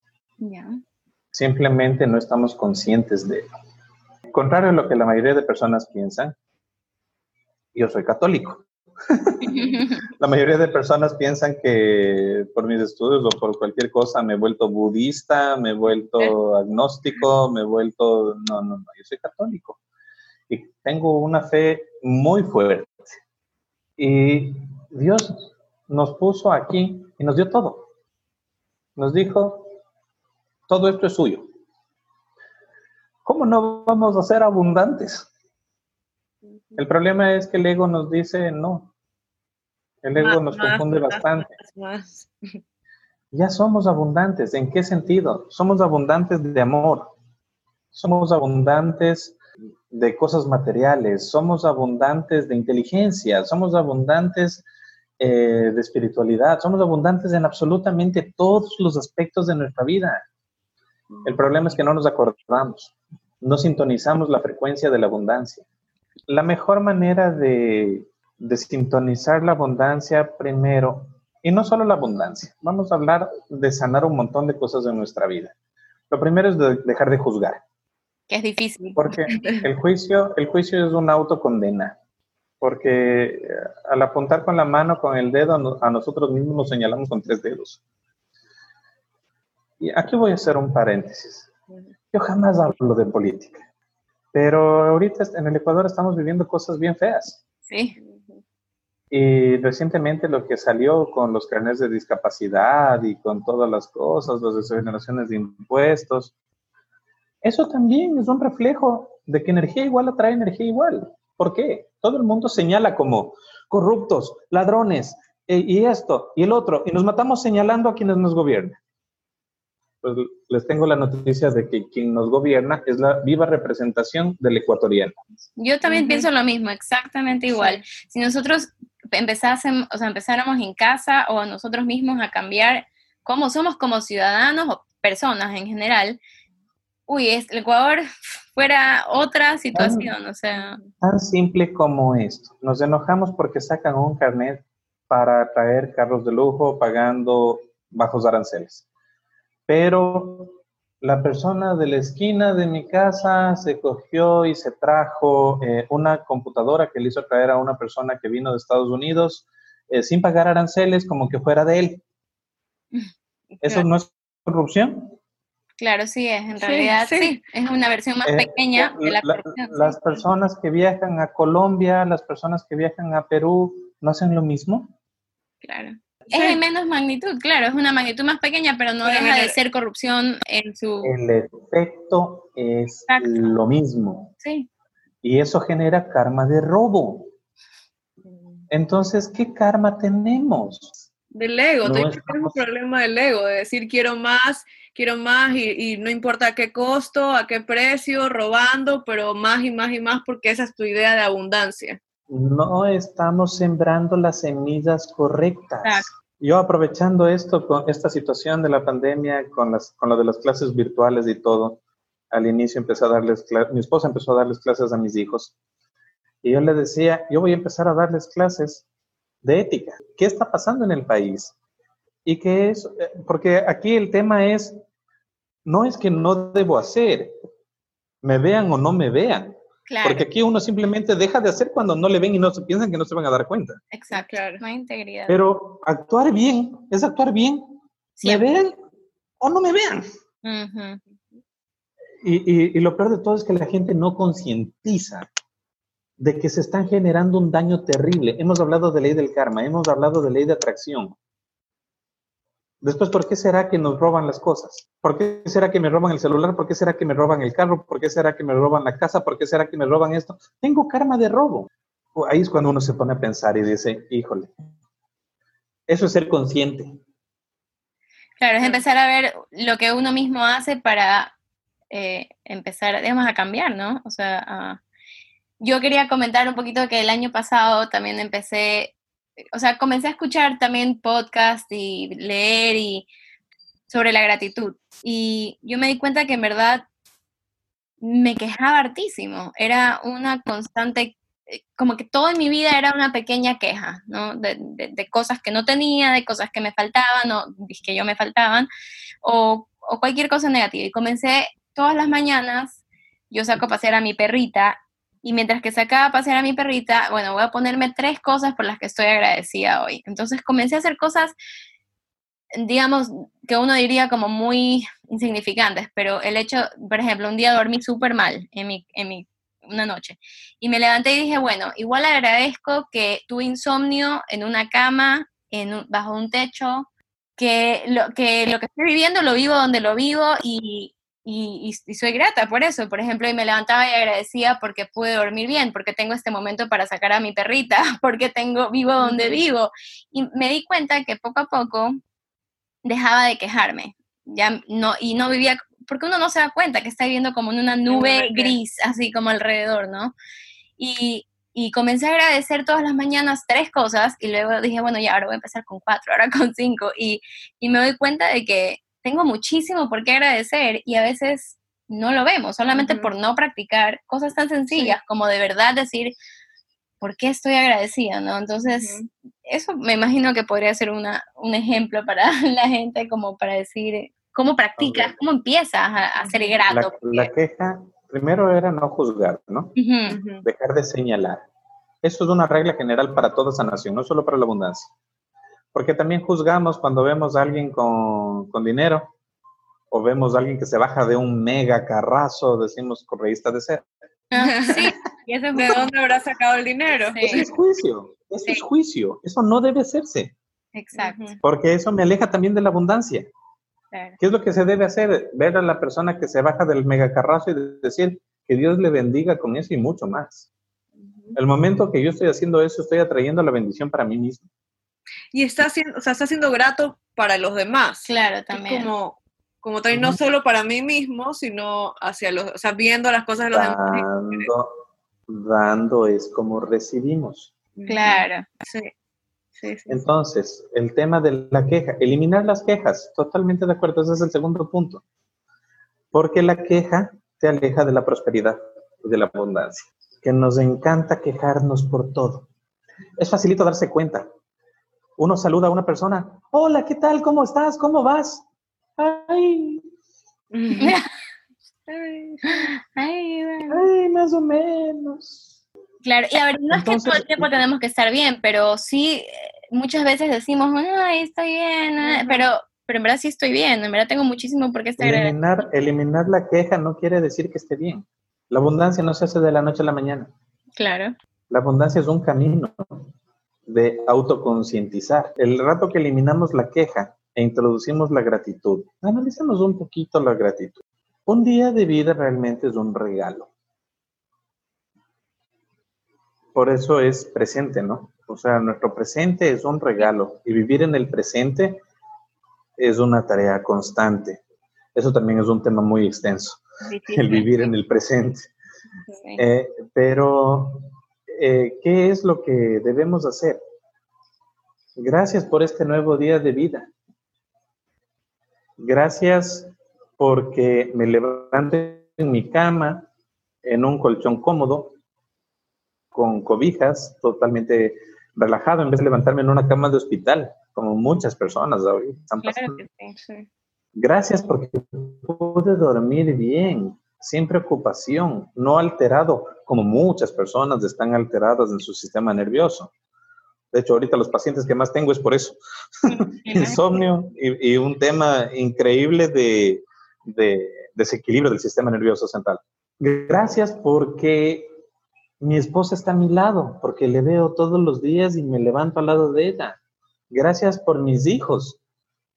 Simplemente no estamos conscientes de ello. Contrario a lo que la mayoría de personas piensan, yo soy católico. La mayoría de personas piensan que por mis estudios o por cualquier cosa me he vuelto budista, me he vuelto agnóstico, me he vuelto... No, no, no, yo soy católico. Y tengo una fe muy fuerte. Y Dios nos puso aquí y nos dio todo. Nos dijo, todo esto es suyo. ¿Cómo no vamos a ser abundantes? El problema es que el ego nos dice no, el ego nos confunde bastante. Ya somos abundantes. ¿En qué sentido? Somos abundantes de amor. Somos abundantes de cosas materiales. Somos abundantes de inteligencia. Somos abundantes eh, de espiritualidad. Somos abundantes en absolutamente todos los aspectos de nuestra vida. El problema es que no nos acordamos. No sintonizamos la frecuencia de la abundancia. La mejor manera de de sintonizar la abundancia primero, y no solo la abundancia, vamos a hablar de sanar un montón de cosas en nuestra vida. Lo primero es dejar de juzgar. Que es difícil. Porque el juicio, el juicio es una autocondena. Porque eh, al apuntar con la mano, con el dedo, a nosotros mismos nos señalamos con tres dedos. Y aquí voy a hacer un paréntesis. Yo jamás hablo de política, pero ahorita en el Ecuador estamos viviendo cosas bien feas. Sí. Y recientemente lo que salió con los carnets de discapacidad y con todas las cosas, las exoneraciones de impuestos, eso también es un reflejo de que energía igual atrae energía igual. ¿Por qué? Todo el mundo señala como corruptos, ladrones, eh, y esto, y el otro, y nos matamos señalando a quienes nos gobiernan. Pues les tengo la noticia de que quien nos gobierna es la viva representación del ecuatoriano. Yo también pienso lo mismo, exactamente igual. Si nosotros empezásemos, o sea, empezáramos en casa o nosotros mismos a cambiar cómo somos como ciudadanos o personas en general, uy, el Ecuador fuera otra situación, o sea. Tan simple como esto. Nos enojamos porque sacan un carnet para traer carros de lujo pagando bajos aranceles. Pero la persona de la esquina de mi casa se cogió y se trajo eh, una computadora que le hizo traer a una persona que vino de Estados Unidos eh, sin pagar aranceles como que fuera de él. ¿Eso no es corrupción? Claro, sí es, en realidad sí, es una versión más eh, pequeña de la, corrupción. Las personas que viajan a Colombia, las personas que viajan a Perú, ¿no hacen lo mismo? Claro. Es de menos magnitud, claro, es una magnitud más pequeña, pero no deja de ser corrupción en su... El efecto es lo mismo. Sí. Y eso genera karma de robo. Entonces, ¿qué karma tenemos? Del ego, no tenemos un problema del ego, de decir quiero más quiero más y, no importa a qué costo, a qué precio, robando, pero más y más y más porque esa es tu idea de abundancia. No estamos sembrando las semillas correctas. Yo aprovechando esto, con esta situación de la pandemia, con, las, con lo de las clases virtuales y todo, al inicio empecé a darles, mi esposa empezó a darles clases a mis hijos. Y yo le decía, yo voy a empezar a darles clases de ética. ¿Qué está pasando en el país? Y que es, eh, porque aquí el tema es, no es que no debo hacer, me vean o no me vean. Porque aquí uno simplemente deja de hacer cuando no le ven y no se piensan que no se van a dar cuenta. Exacto, no hay integridad. Pero actuar bien es actuar bien, me vean o no me vean. y, y lo peor de todo es que la gente no concientiza de que se están generando un daño terrible. Hemos hablado de ley del karma, hemos hablado de ley de atracción. Después, ¿por qué será que nos roban las cosas? ¿Por qué será que me roban el celular? ¿Por qué será que me roban el carro? ¿Por qué será que me roban la casa? ¿Por qué será que me roban esto? Tengo karma de robo. Ahí es cuando uno se pone a pensar y dice, híjole, eso es ser consciente. Claro, es empezar a ver lo que uno mismo hace para eh, empezar, digamos, a cambiar, ¿no? O sea, yo quería comentar un poquito que el año pasado también empecé o sea, comencé a escuchar también podcast y leer y sobre la gratitud. Y yo me di cuenta que en verdad me quejaba hartísimo. Era una constante, eh, como que todo en mi vida era una pequeña queja, ¿no? De, de, cosas que no tenía, de cosas que me faltaban o que yo me faltaban, o, o cualquier cosa negativa. Y comencé todas las mañanas, yo saco a pasear a mi perrita y mientras que sacaba a pasear a mi perrita, bueno, voy a ponerme tres cosas por las que estoy agradecida hoy. Entonces comencé a hacer cosas, digamos, que uno diría como muy insignificantes, pero el hecho, por ejemplo, un día dormí súper mal en mi, en mi, una noche y me levanté y dije, bueno, igual agradezco que tuve insomnio en una cama, en bajo un techo, que lo, que lo que estoy viviendo lo vivo donde lo vivo y, y, soy grata por eso. Por ejemplo, y me levantaba y agradecía porque pude dormir bien, porque tengo este momento para sacar a mi perrita, porque tengo vivo donde vivo. Y me di cuenta que poco a poco dejaba de quejarme. Ya no, y no vivía, porque uno no se da cuenta que está viviendo como en una nube gris, así como alrededor, ¿no? Y, y comencé a agradecer todas las mañanas tres cosas y luego dije, bueno, ya ahora voy a empezar con cuatro, ahora con cinco. Y, y me doy cuenta de que tengo muchísimo por qué agradecer y a veces no lo vemos, solamente por no practicar cosas tan sencillas como de verdad decir, ¿por qué estoy agradecida? ¿no? Entonces, eso me imagino que podría ser una, un ejemplo para la gente como para decir, ¿cómo practicas? ¿Cómo empiezas a, ser grato? La, queja, primero era no juzgar, ¿no? Dejar de señalar. Eso es una regla general para toda sanación, no solo para la abundancia. Porque también juzgamos cuando vemos a alguien con, dinero o vemos a alguien que se baja de un mega carrazo, decimos correísta de ser. Sí, ¿de dónde habrá sacado el dinero? Eso es juicio, eso es juicio, eso no debe hacerse. Exacto. Porque eso me aleja también de la abundancia. ¿Qué es lo que se debe hacer? Ver a la persona que se baja del megacarrazo y decir que Dios le bendiga con eso y mucho más. El momento que yo estoy haciendo eso, estoy atrayendo la bendición para mí mismo. Y está haciendo, o sea, está siendo grato para los demás. Claro, también. como, como también no solo para mí mismo, sino hacia los, o sea, viendo las cosas de los dando, demás. Dando es como recibimos. Claro. Sí. Sí, sí. Entonces, el tema de la queja, eliminar las quejas, totalmente de acuerdo, ese es el segundo punto. Porque la queja te aleja de la prosperidad y de la abundancia. Que nos encanta quejarnos por todo. Es facilito darse cuenta. Uno saluda a una persona, hola, ¿qué tal? ¿Cómo estás? ¿Cómo vas? Ay. Ay, ay, más o menos. Claro, y a ver, no es que todo el tiempo tenemos que estar bien, pero sí, muchas veces decimos, ay, estoy bien, eh", pero, pero en verdad sí estoy bien, en verdad tengo muchísimo por qué estar eliminar, eliminar la queja no quiere decir que esté bien. La abundancia no se hace de la noche a la mañana. Claro. La abundancia es un camino de autoconcientizar. El rato que eliminamos la queja e introducimos la gratitud, analicemos un poquito la gratitud. Un día de vida realmente es un regalo. Por eso es presente, ¿no? O sea, nuestro presente es un regalo y vivir en el presente es una tarea constante. Eso también es un tema muy extenso, el vivir en el presente. Eh, pero, eh, ¿qué es lo que debemos hacer? Gracias por este nuevo día de vida. Gracias porque me levanto en mi cama, en un colchón cómodo, con cobijas, totalmente relajado, en vez de levantarme en una cama de hospital, como muchas personas hoy están pasando. Gracias porque pude dormir bien, sin preocupación, no alterado, como muchas personas están alteradas en su sistema nervioso. De hecho, ahorita los pacientes que más tengo es por eso. Insomnio y, un tema increíble de, de desequilibrio del sistema nervioso central. Gracias porque mi esposa está a mi lado, porque le veo todos los días y me levanto al lado de ella. Gracias por mis hijos,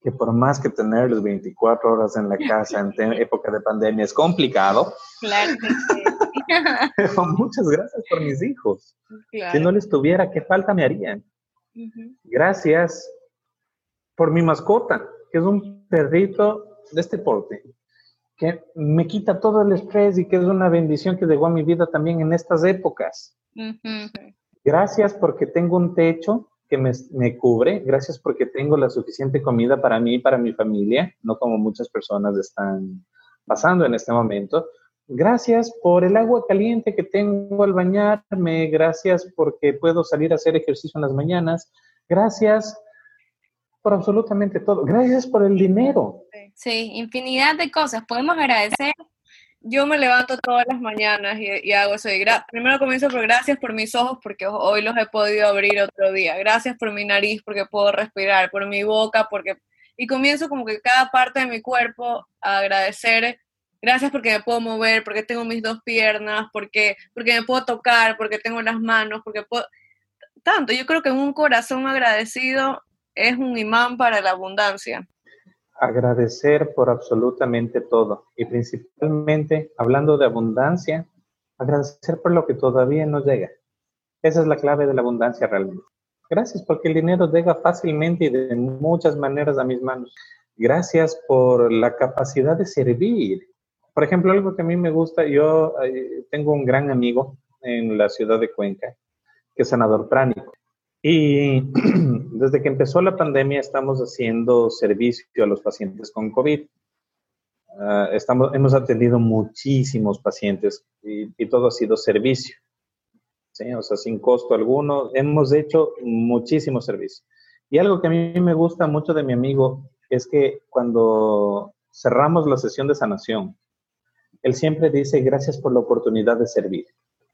que por más que tenerlos 24 horas en la casa en época de pandemia es complicado. Claro que sí. Pero muchas gracias por mis hijos. Si no les tuviera, ¿qué falta me harían? Gracias por mi mascota, que es un perrito de este porte, que me quita todo el estrés y que es una bendición que llegó a mi vida también en estas épocas. Gracias porque tengo un techo que me, me, cubre, gracias porque tengo la suficiente comida para mí y para mi familia, no como muchas personas están pasando en este momento. Gracias por el agua caliente que tengo al bañarme, gracias porque puedo salir a hacer ejercicio en las mañanas, gracias por absolutamente todo, gracias por el dinero. Sí, infinidad de cosas, podemos agradecer. Yo me levanto todas las mañanas y, hago eso. primero comienzo por gracias por mis ojos porque hoy los he podido abrir otro día. Gracias por mi nariz porque puedo respirar, por mi boca porque... Y comienzo como que cada parte de mi cuerpo a agradecer gracias porque me puedo mover, porque tengo mis dos piernas, porque, porque me puedo tocar, porque tengo las manos, porque puedo... Tanto, yo creo que un corazón agradecido es un imán para la abundancia. Agradecer por absolutamente todo y principalmente, hablando de abundancia, agradecer por lo que todavía no llega. Esa es la clave de la abundancia realmente. Gracias porque el dinero llega fácilmente y de muchas maneras a mis manos. Gracias por la capacidad de servir por ejemplo, algo que a mí me gusta, yo eh, tengo un gran amigo en la ciudad de Cuenca, que es sanador pránico. Y desde que empezó la pandemia estamos haciendo servicio a los pacientes con COVID. Ah, estamos, hemos atendido muchísimos pacientes y, y, todo ha sido servicio. ¿sí? O sea, sin costo alguno. Hemos hecho muchísimo servicio. Y algo que a mí me gusta mucho de mi amigo es que cuando cerramos la sesión de sanación, él siempre dice gracias por la oportunidad de servir.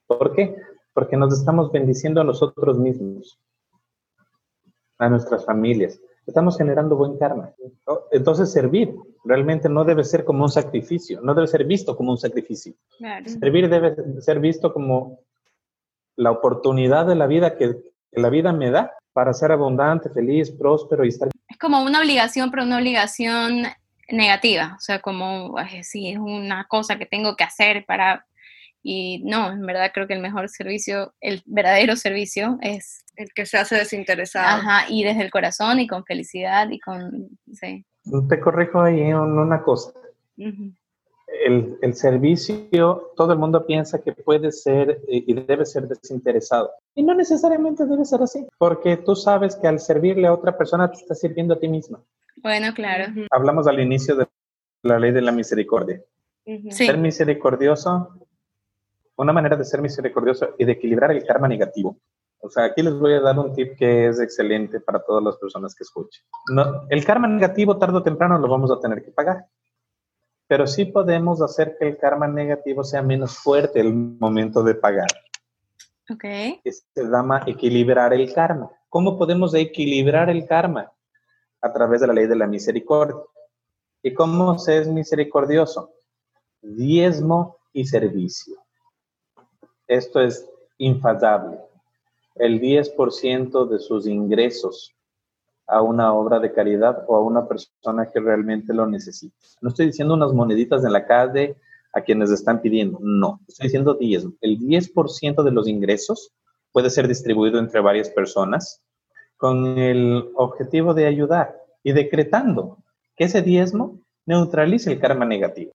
¿Por qué? Porque nos estamos bendiciendo a nosotros mismos, a nuestras familias. Estamos generando buen karma. Entonces, servir realmente no debe ser como un sacrificio, no debe ser visto como un sacrificio. Servir debe ser visto como la oportunidad de la vida que, que la vida me da para ser abundante, feliz, próspero y estar. Es como una obligación, pero una obligación negativa, o sea, como, sí, es una cosa que tengo que hacer para... Y no, en verdad creo que el mejor servicio, el verdadero servicio es... El que se hace desinteresado. Ajá, y desde el corazón y con felicidad y con... Sí. Te corrijo ahí en una cosa. el, el, servicio, todo el mundo piensa que puede ser y debe ser desinteresado. Y no necesariamente debe ser así, porque tú sabes que al servirle a otra persona te estás sirviendo a ti misma. Bueno, claro. Hablamos al inicio de la ley de la misericordia. Ser misericordioso, una manera de ser misericordioso y de equilibrar el karma negativo. O sea, aquí les voy a dar un tip que es excelente para todas las personas que escuchen. No, el karma negativo tarde o temprano lo vamos a tener que pagar, pero sí podemos hacer que el karma negativo sea menos fuerte el momento de pagar. Ok. Se llama equilibrar el karma. ¿Cómo podemos equilibrar el karma? A través de la ley de la misericordia. ¿Y cómo se es misericordioso? Diezmo y servicio. Esto es infallable. El 10% de sus ingresos a una obra de caridad o a una persona que realmente lo necesita. No estoy diciendo unas moneditas en la calle a quienes están pidiendo, no, estoy diciendo diezmo. El 10% de los ingresos puede ser distribuido entre varias personas con el objetivo de ayudar y decretando que ese diezmo neutralice el karma negativo.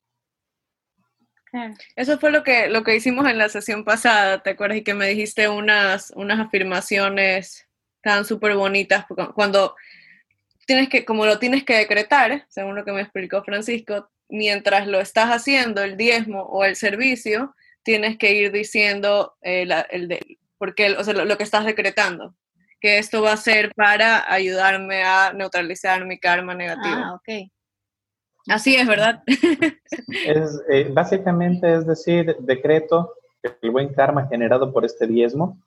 Eso fue lo que, lo que hicimos en la sesión pasada, ¿te acuerdas? Y que me dijiste unas, unas afirmaciones tan súper bonitas, cuando tienes que, como lo tienes que decretar, según lo que me explicó Francisco, mientras lo estás haciendo, el diezmo o el servicio, tienes que ir diciendo eh, el de, porque, o sea, lo, que estás decretando que esto va a ser para ayudarme a neutralizar mi karma negativo. Ah, ok. Así es, ¿verdad? es, eh, básicamente es decir, decreto que el buen karma generado por este diezmo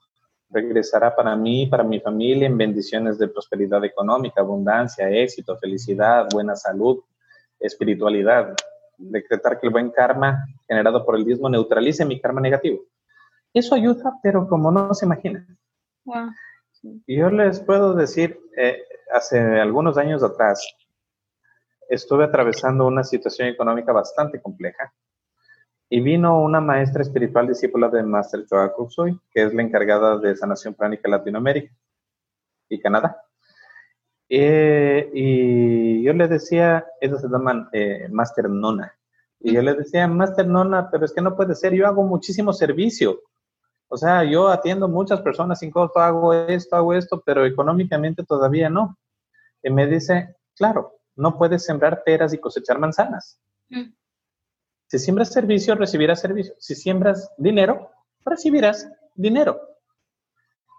regresará para mí, para mi familia, en bendiciones de prosperidad económica, abundancia, éxito, felicidad, buena salud, espiritualidad. Decretar que el buen karma generado por el diezmo neutralice mi karma negativo. Eso ayuda, pero como no se imagina. Wow. Yo les puedo decir, eh, hace algunos años atrás, estuve atravesando una situación económica bastante compleja y vino una maestra espiritual discípula de Master Choa Kuksui, que es la encargada de sanación pránica Latinoamérica y Canadá. Eh, y yo le decía, ellos se llaman eh, Master Nona, y yo le decía, Master Nona, pero es que no puede ser, yo hago muchísimo servicio, o sea, yo atiendo muchas personas sin costo, hago esto, hago esto, pero económicamente todavía no. Y me dice, claro, no puedes sembrar peras y cosechar manzanas. Mm. Si siembras servicio, recibirás servicio. Si siembras dinero, recibirás dinero.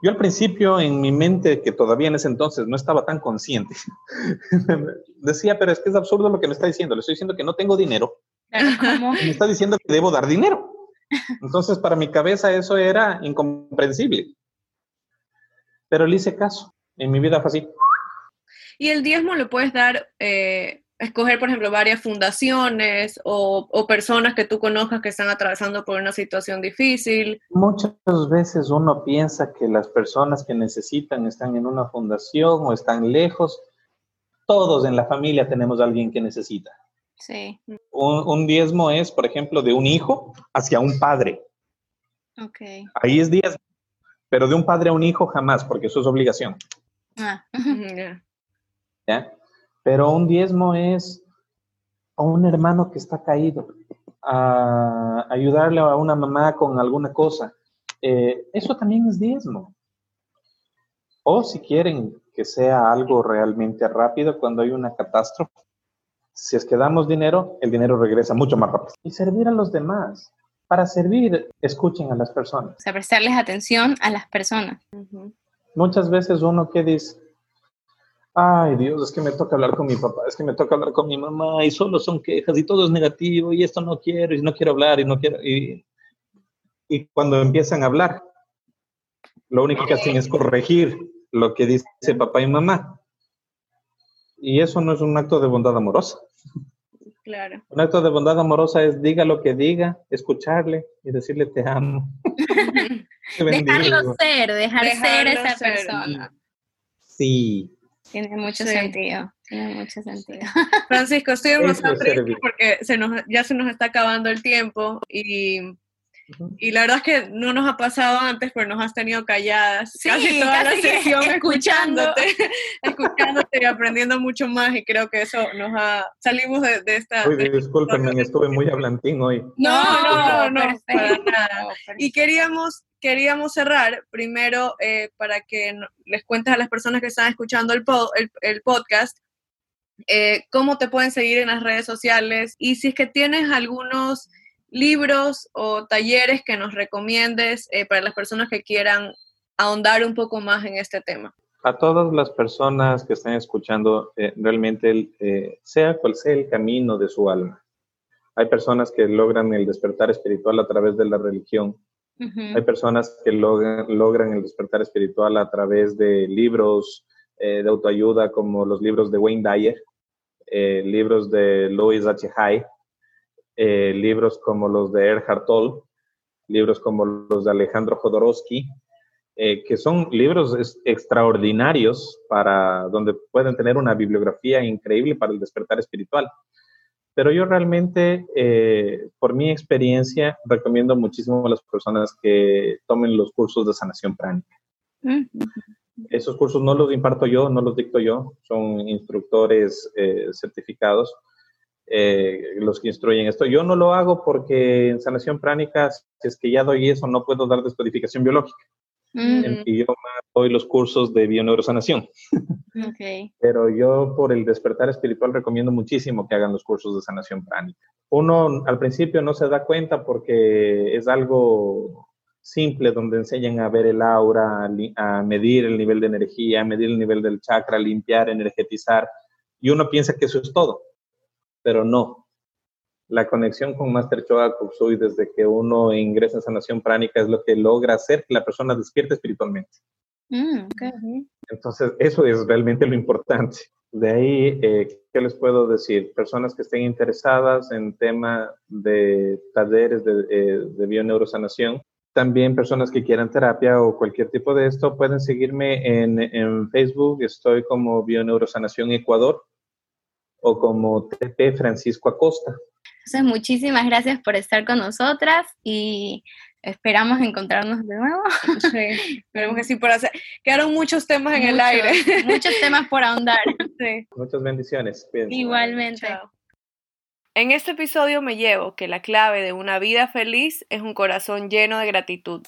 Yo al principio en mi mente, que todavía en ese entonces no estaba tan consciente, decía, pero es que es absurdo lo que me está diciendo. Le estoy diciendo que no tengo dinero. Me está diciendo que debo dar dinero. Entonces, para mi cabeza eso era incomprensible. Pero le hice caso. En mi vida fue así. Y el diezmo lo puedes dar, eh, escoger, por ejemplo, varias fundaciones o, personas que tú conozcas que están atravesando por una situación difícil. Muchas veces uno piensa que las personas que necesitan están en una fundación o están lejos. Todos en la familia tenemos a alguien que necesita. Sí. Un, diezmo es, por ejemplo, de un hijo hacia un padre. Ok. Ahí es diezmo. Pero de un padre a un hijo jamás, porque eso es obligación. Ah. ¿Ya? Pero un diezmo es a un hermano que está caído, a ayudarle a una mamá con alguna cosa. Eh, eso también es diezmo. O si quieren que sea algo realmente rápido, cuando hay una catástrofe, si es que damos dinero, el dinero regresa mucho más rápido. Y servir a los demás. Para servir, escuchen a las personas. O sea, prestarles atención a las personas. Muchas veces uno que dice, ay Dios, es que me toca hablar con mi papá, es que me toca hablar con mi mamá y solo son quejas y todo es negativo y esto no quiero y no quiero hablar y no quiero... Y, y cuando empiezan a hablar, lo único que hacen es corregir lo que dice papá y mamá. Y eso no es un acto de bondad amorosa. Claro. Un acto de bondad amorosa es diga lo que diga, escucharle y decirle te amo. Dejarlo ser, dejar ser esa persona. Sí. Tiene mucho sentido. Tiene mucho sentido. Francisco, estoy emocionado porque se nos, ya se nos está acabando el tiempo y Y la verdad es que no nos ha pasado antes, pero nos has tenido calladas casi toda la sesión escuchándote, escuchándote y aprendiendo mucho más. Y creo que eso nos ha. Salimos de, esta. Uy, discúlpenme, estuve muy hablantín hoy. No, no, no, para nada. Y queríamos, queríamos cerrar primero eh, para que les cuentes a las personas que están escuchando el, podcast. Eh, cómo te pueden seguir en las redes sociales y si es que tienes algunos libros o talleres que nos recomiendes eh, para las personas que quieran ahondar un poco más en este tema. A todas las personas que están escuchando, realmente sea cual sea el camino de su alma. Hay personas que logran el despertar espiritual a través de la religión. Hay personas que logran, el despertar espiritual a través de libros de autoayuda como los libros de Wayne Dyer, libros de Louis H. Eh, libros como los de Erhard Toll, libros como los de Alejandro Jodorowsky, eh, que son libros extraordinarios para donde pueden tener una bibliografía increíble para el despertar espiritual. Pero yo realmente, eh, por mi experiencia, recomiendo muchísimo a las personas que tomen los cursos de sanación pránica. Esos cursos no los imparto yo, no los dicto yo, son instructores certificados eh, los que instruyen esto. Yo no lo hago porque en sanación pránica, si es que ya doy eso, no puedo dar descodificación biológica. Mm. Yo doy los cursos de bioneurosanación. Okay. Pero yo por el despertar espiritual recomiendo muchísimo que hagan los cursos de sanación pránica. Uno al principio no se da cuenta porque es algo simple donde enseñan a ver el aura, a medir el nivel de energía, a medir el nivel del chakra, limpiar, energetizar. Y uno piensa que eso es todo pero no. La conexión con Master Choa Kuksui desde que uno ingresa en sanación pránica es lo que logra hacer que la persona despierte espiritualmente. Mm, Entonces, eso es realmente lo importante. De ahí, eh, ¿qué les puedo decir? Personas que estén interesadas en tema de talleres de, eh, de bioneurosanación, también personas que quieran terapia o cualquier tipo de esto, pueden seguirme en, en Facebook. Estoy como Bioneurosanación Ecuador o como TP Francisco Acosta. Entonces, muchísimas gracias por estar con nosotras y esperamos encontrarnos de nuevo. Sí, esperemos que sí por hacer. Quedaron muchos temas en el aire. Muchos temas por ahondar. Sí. Muchas bendiciones. Igualmente. En este episodio me llevo que la clave de una vida feliz es un corazón lleno de gratitud.